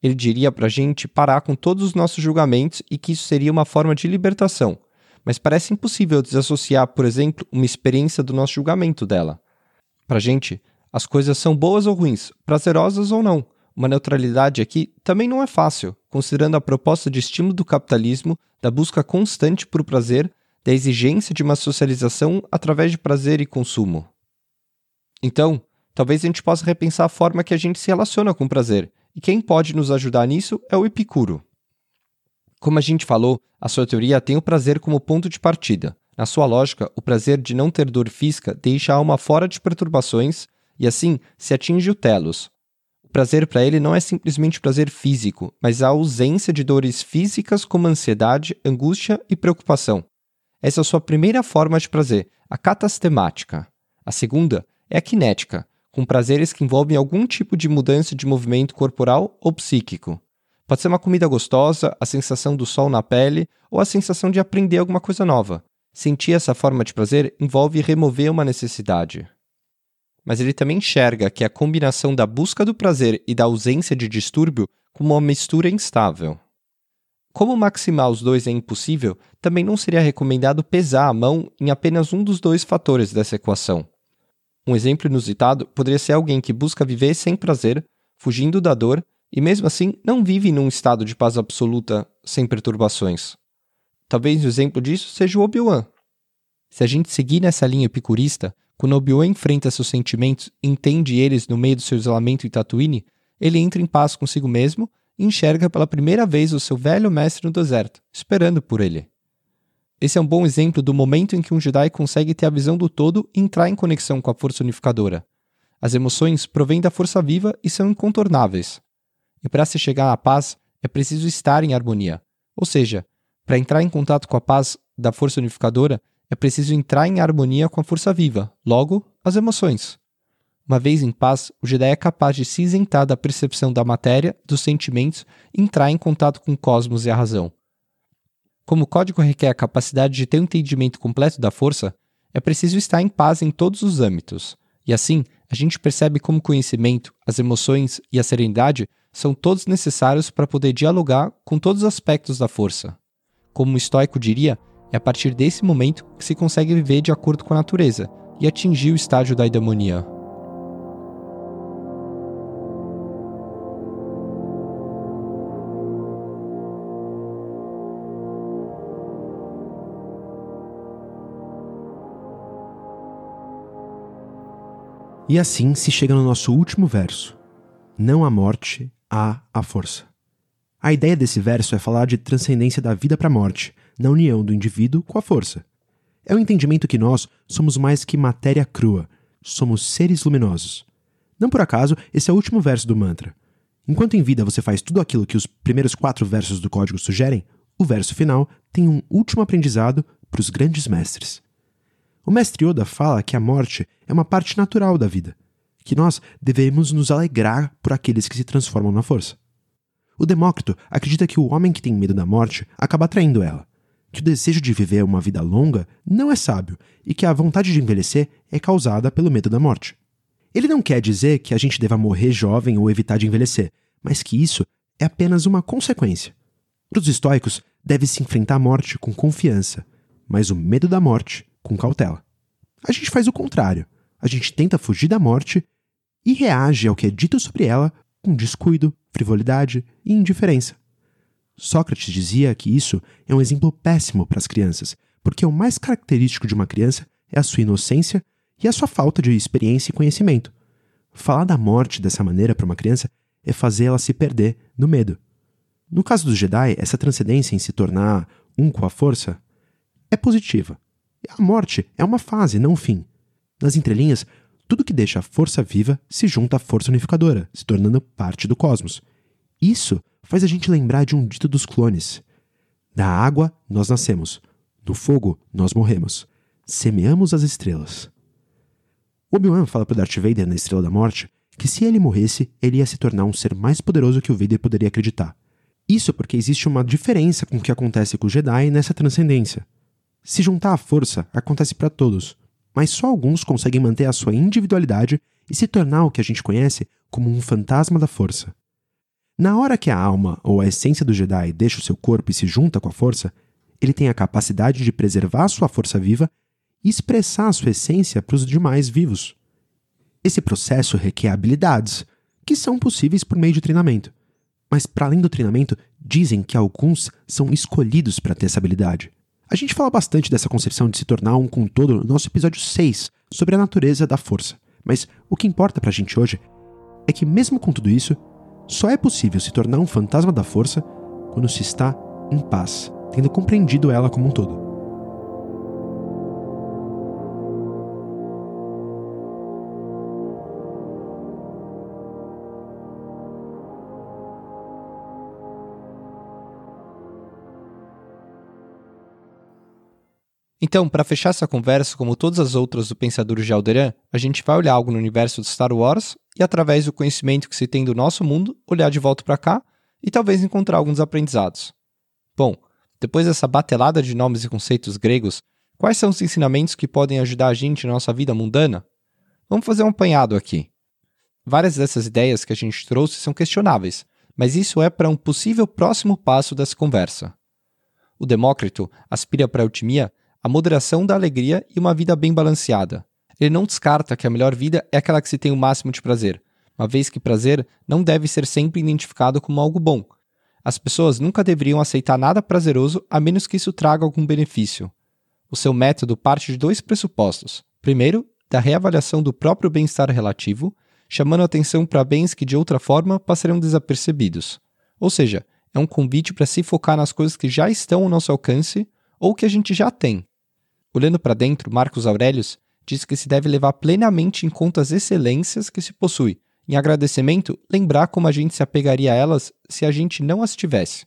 A: Ele diria para a gente parar com todos os nossos julgamentos e que isso seria uma forma de libertação, mas parece impossível desassociar, por exemplo, uma experiência do nosso julgamento dela. Para a gente, as coisas são boas ou ruins, prazerosas ou não. Uma neutralidade aqui também não é fácil, considerando a proposta de estímulo do capitalismo, da busca constante por prazer, da exigência de uma socialização através de prazer e consumo. Então, talvez a gente possa repensar a forma que a gente se relaciona com o prazer, e quem pode nos ajudar nisso é o Epicuro. Como a gente falou, a sua teoria tem o prazer como ponto de partida. Na sua lógica, o prazer de não ter dor física deixa a alma fora de perturbações e assim se atinge o telos. O prazer para ele não é simplesmente prazer físico, mas a ausência de dores físicas como ansiedade, angústia e preocupação. Essa é a sua primeira forma de prazer, a catastemática. A segunda é a cinética, com prazeres que envolvem algum tipo de mudança de movimento corporal ou psíquico. Pode ser uma comida gostosa, a sensação do sol na pele ou a sensação de aprender alguma coisa nova. Sentir essa forma de prazer envolve remover uma necessidade mas ele também enxerga que a combinação da busca do prazer e da ausência de distúrbio como uma mistura instável. Como maximar os dois é impossível, também não seria recomendado pesar a mão em apenas um dos dois fatores dessa equação. Um exemplo inusitado poderia ser alguém que busca viver sem prazer, fugindo da dor, e mesmo assim não vive num estado de paz absoluta, sem perturbações. Talvez o exemplo disso seja o Obi-Wan. Se a gente seguir nessa linha epicurista, quando Obi-Wan enfrenta seus sentimentos e entende eles no meio do seu isolamento em Tatooine, ele entra em paz consigo mesmo e enxerga pela primeira vez o seu velho mestre no deserto, esperando por ele. Esse é um bom exemplo do momento em que um Jedi consegue ter a visão do todo e entrar em conexão com a força unificadora. As emoções provêm da força viva e são incontornáveis. E para se chegar à paz, é preciso estar em harmonia. Ou seja, para entrar em contato com a paz da força unificadora, é preciso entrar em harmonia com a força viva, logo, as emoções. Uma vez em paz, o Jedi é capaz de se isentar da percepção da matéria, dos sentimentos e entrar em contato com o cosmos e a razão. Como o código requer a capacidade de ter um entendimento completo da força, é preciso estar em paz em todos os âmbitos. E assim, a gente percebe como o conhecimento, as emoções e a serenidade são todos necessários para poder dialogar com todos os aspectos da força. Como o estoico diria, é a partir desse momento que se consegue viver de acordo com a natureza e atingir o estágio da eudaimonia.
B: E assim se chega no nosso último verso. Não há morte, há a força. A ideia desse verso é falar de transcendência da vida para a morte, na união do indivíduo com a força. É o entendimento que nós somos mais que matéria crua, somos seres luminosos. Não por acaso, esse é o último verso do mantra. Enquanto em vida você faz tudo aquilo que os primeiros quatro versos do código sugerem, o verso final tem um último aprendizado para os grandes mestres. O mestre Yoda fala que a morte é uma parte natural da vida, que nós devemos nos alegrar por aqueles que se transformam na força. O Demócrito acredita que o homem que tem medo da morte acaba atraindo ela, que o desejo de viver uma vida longa não é sábio e que a vontade de envelhecer é causada pelo medo da morte. Ele não quer dizer que a gente deva morrer jovem ou evitar de envelhecer, mas que isso é apenas uma consequência. Para os estoicos, deve-se enfrentar a morte com confiança, mas o medo da morte com cautela. A gente faz o contrário. A gente tenta fugir da morte e reage ao que é dito sobre ela com descuido, frivolidade e indiferença. Sócrates dizia que isso é um exemplo péssimo para as crianças, porque o mais característico de uma criança é a sua inocência e a sua falta de experiência e conhecimento. Falar da morte dessa maneira para uma criança é fazer ela se perder no medo. No caso dos Jedi, essa transcendência em se tornar um com a força é positiva. A morte é uma fase, não um fim. Nas entrelinhas, tudo que deixa a força viva se junta à força unificadora, se tornando parte do cosmos. Isso faz a gente lembrar de um dito dos clones: Da água nós nascemos, do fogo nós morremos. semeamos as estrelas. Obi-Wan fala para Darth Vader na Estrela da Morte que se ele morresse, ele ia se tornar um ser mais poderoso que o Vader poderia acreditar. Isso porque existe uma diferença com o que acontece com o Jedi nessa transcendência. Se juntar a força, acontece para todos, mas só alguns conseguem manter a sua individualidade e se tornar o que a gente conhece como um fantasma da força. Na hora que a alma ou a essência do Jedi deixa o seu corpo e se junta com a força, ele tem a capacidade de preservar sua força viva e expressar a sua essência para os demais vivos. Esse processo requer habilidades, que são possíveis por meio de treinamento. Mas, para além do treinamento, dizem que alguns são escolhidos para ter essa habilidade. A gente fala bastante dessa concepção de se tornar um com todo no nosso episódio 6, sobre a natureza da força. Mas o que importa pra gente hoje é que, mesmo com tudo isso, só é possível se tornar um fantasma da força quando se está em paz, tendo compreendido ela como um todo.
A: Então, para fechar essa conversa, como todas as outras do Pensador de Alderan, a gente vai olhar algo no universo de Star Wars e, através do conhecimento que se tem do nosso mundo, olhar de volta para cá e talvez encontrar alguns aprendizados. Bom, depois dessa batelada de nomes e conceitos gregos, quais são os ensinamentos que podem ajudar a gente na nossa vida mundana? Vamos fazer um apanhado aqui. Várias dessas ideias que a gente trouxe são questionáveis, mas isso é para um possível próximo passo dessa conversa. O Demócrito aspira para a otimia a moderação da alegria e uma vida bem balanceada. Ele não descarta que a melhor vida é aquela que se tem o máximo de prazer, uma vez que prazer não deve ser sempre identificado como algo bom. As pessoas nunca deveriam aceitar nada prazeroso a menos que isso traga algum benefício. O seu método parte de dois pressupostos. Primeiro, da reavaliação do próprio bem-estar relativo, chamando atenção para bens que de outra forma passariam desapercebidos. Ou seja, é um convite para se focar nas coisas que já estão ao nosso alcance ou que a gente já tem, Olhando para dentro, Marcos Aurelius diz que se deve levar plenamente em conta as excelências que se possui. Em agradecimento, lembrar como a gente se apegaria a elas se a gente não as tivesse.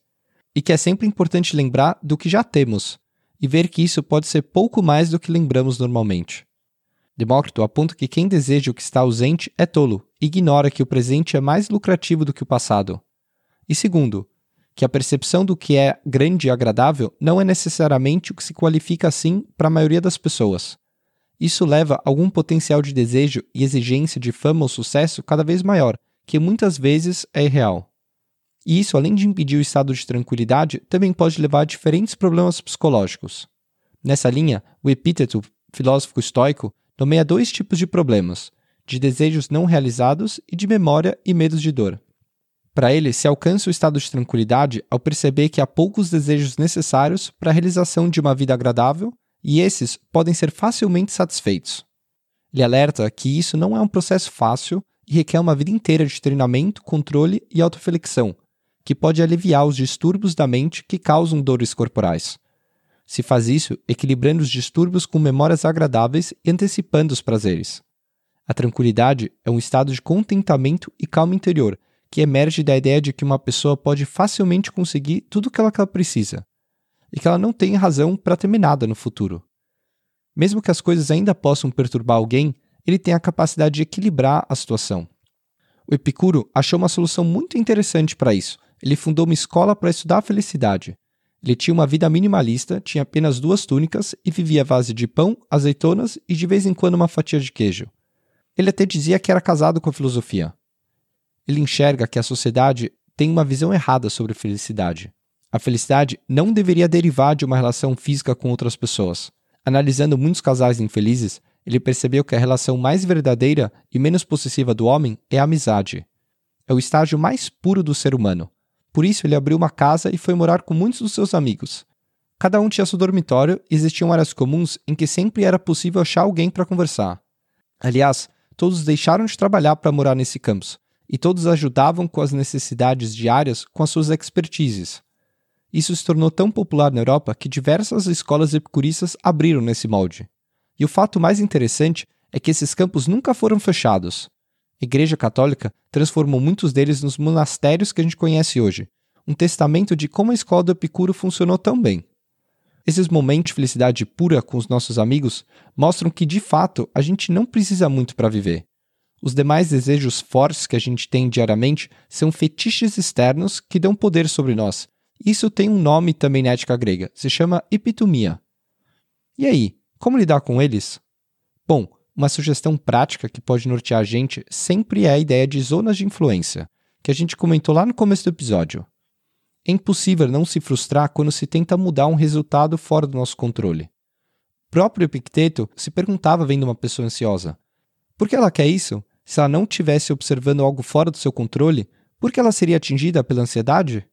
A: E que é sempre importante lembrar do que já temos e ver que isso pode ser pouco mais do que lembramos normalmente. Demócrito aponta que quem deseja o que está ausente é tolo, ignora que o presente é mais lucrativo do que o passado. E segundo, que a percepção do que é grande e agradável não é necessariamente o que se qualifica assim para a maioria das pessoas. Isso leva a algum potencial de desejo e exigência de fama ou sucesso cada vez maior, que muitas vezes é irreal. E isso, além de impedir o estado de tranquilidade, também pode levar a diferentes problemas psicológicos. Nessa linha, o epíteto filósofo estoico nomeia dois tipos de problemas: de desejos não realizados e de memória e medos de dor. Para ele, se alcança o estado de tranquilidade ao perceber que há poucos desejos necessários para a realização de uma vida agradável e esses podem ser facilmente satisfeitos. Ele alerta que isso não é um processo fácil e requer uma vida inteira de treinamento, controle e autoflexão, que pode aliviar os distúrbios da mente que causam dores corporais. Se faz isso equilibrando os distúrbios com memórias agradáveis e antecipando os prazeres. A tranquilidade é um estado de contentamento e calma interior que emerge da ideia de que uma pessoa pode facilmente conseguir tudo o que ela precisa e que ela não tem razão para temer nada no futuro. Mesmo que as coisas ainda possam perturbar alguém, ele tem a capacidade de equilibrar a situação. O Epicuro achou uma solução muito interessante para isso. Ele fundou uma escola para estudar a felicidade. Ele tinha uma vida minimalista, tinha apenas duas túnicas e vivia à base de pão, azeitonas e de vez em quando uma fatia de queijo. Ele até dizia que era casado com a filosofia ele enxerga que a sociedade tem uma visão errada sobre felicidade. A felicidade não deveria derivar de uma relação física com outras pessoas. Analisando muitos casais infelizes, ele percebeu que a relação mais verdadeira e menos possessiva do homem é a amizade. É o estágio mais puro do ser humano. Por isso, ele abriu uma casa e foi morar com muitos dos seus amigos. Cada um tinha seu dormitório e existiam áreas comuns em que sempre era possível achar alguém para conversar. Aliás, todos deixaram de trabalhar para morar nesse campus, e todos ajudavam com as necessidades diárias com as suas expertises. Isso se tornou tão popular na Europa que diversas escolas epicuristas abriram nesse molde. E o fato mais interessante é que esses campos nunca foram fechados. A Igreja Católica transformou muitos deles nos monastérios que a gente conhece hoje, um testamento de como a escola do Epicuro funcionou tão bem. Esses momentos de felicidade pura com os nossos amigos mostram que, de fato, a gente não precisa muito para viver. Os demais desejos fortes que a gente tem diariamente são fetiches externos que dão poder sobre nós. Isso tem um nome também na ética grega, se chama epitomia. E aí, como lidar com eles? Bom, uma sugestão prática que pode nortear a gente sempre é a ideia de zonas de influência, que a gente comentou lá no começo do episódio. É impossível não se frustrar quando se tenta mudar um resultado fora do nosso controle. O próprio Epicteto se perguntava vendo uma pessoa ansiosa: por que ela quer isso? Se ela não estivesse observando algo fora do seu controle, por que ela seria atingida pela ansiedade?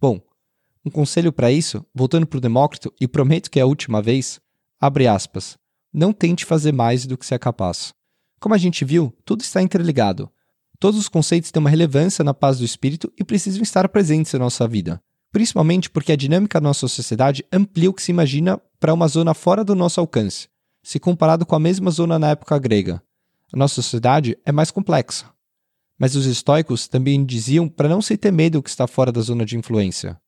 A: Bom, um conselho para isso, voltando para o Demócrito, e prometo que é a última vez, abre aspas, não tente fazer mais do que se é capaz. Como a gente viu, tudo está interligado. Todos os conceitos têm uma relevância na paz do espírito e precisam estar presentes na nossa vida, principalmente porque a dinâmica da nossa sociedade amplia o que se imagina para uma zona fora do nosso alcance, se comparado com a mesma zona na época grega. A nossa sociedade é mais complexa. Mas os estoicos também diziam para não se ter medo do que está fora da zona de influência.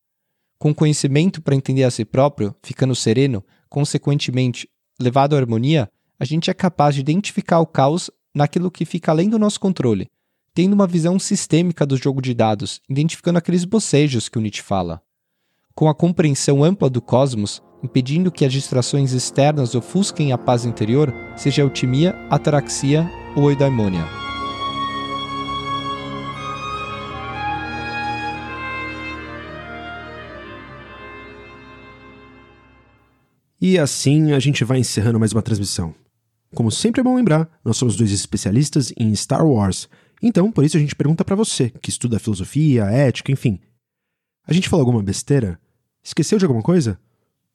A: Com conhecimento para entender a si próprio, ficando sereno, consequentemente levado à harmonia, a gente é capaz de identificar o caos naquilo que fica além do nosso controle, tendo uma visão sistêmica do jogo de dados, identificando aqueles bocejos que o Nietzsche fala. Com a compreensão ampla do cosmos, impedindo que as distrações externas ofusquem a paz interior, seja eutimia, ataraxia ou eudaimonia.
B: E assim a gente vai encerrando mais uma transmissão. Como sempre é bom lembrar, nós somos dois especialistas em Star Wars. Então, por isso a gente pergunta para você, que estuda filosofia, ética, enfim. A gente falou alguma besteira? Esqueceu de alguma coisa?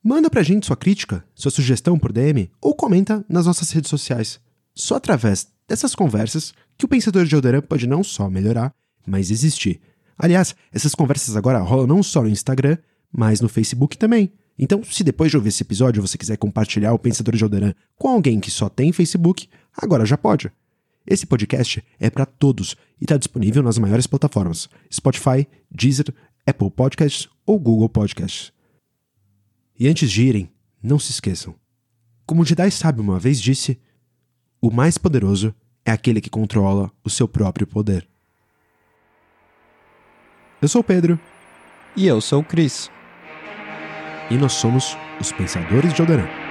B: Manda pra gente sua crítica, sua sugestão por DM ou comenta nas nossas redes sociais. Só através dessas conversas que o Pensador de Alderan pode não só melhorar, mas existir. Aliás, essas conversas agora rolam não só no Instagram, mas no Facebook também. Então, se depois de ouvir esse episódio você quiser compartilhar o Pensador de Alderan com alguém que só tem Facebook, agora já pode. Esse podcast é para todos e está disponível nas maiores plataformas: Spotify, Deezer, Apple Podcasts ou Google Podcasts. E antes de irem, não se esqueçam. Como o Jedi sábio uma vez disse, o mais poderoso é aquele que controla o seu próprio poder. Eu sou o Pedro.
A: E eu sou o Cris
B: e nós somos os Pensadores de Alderan.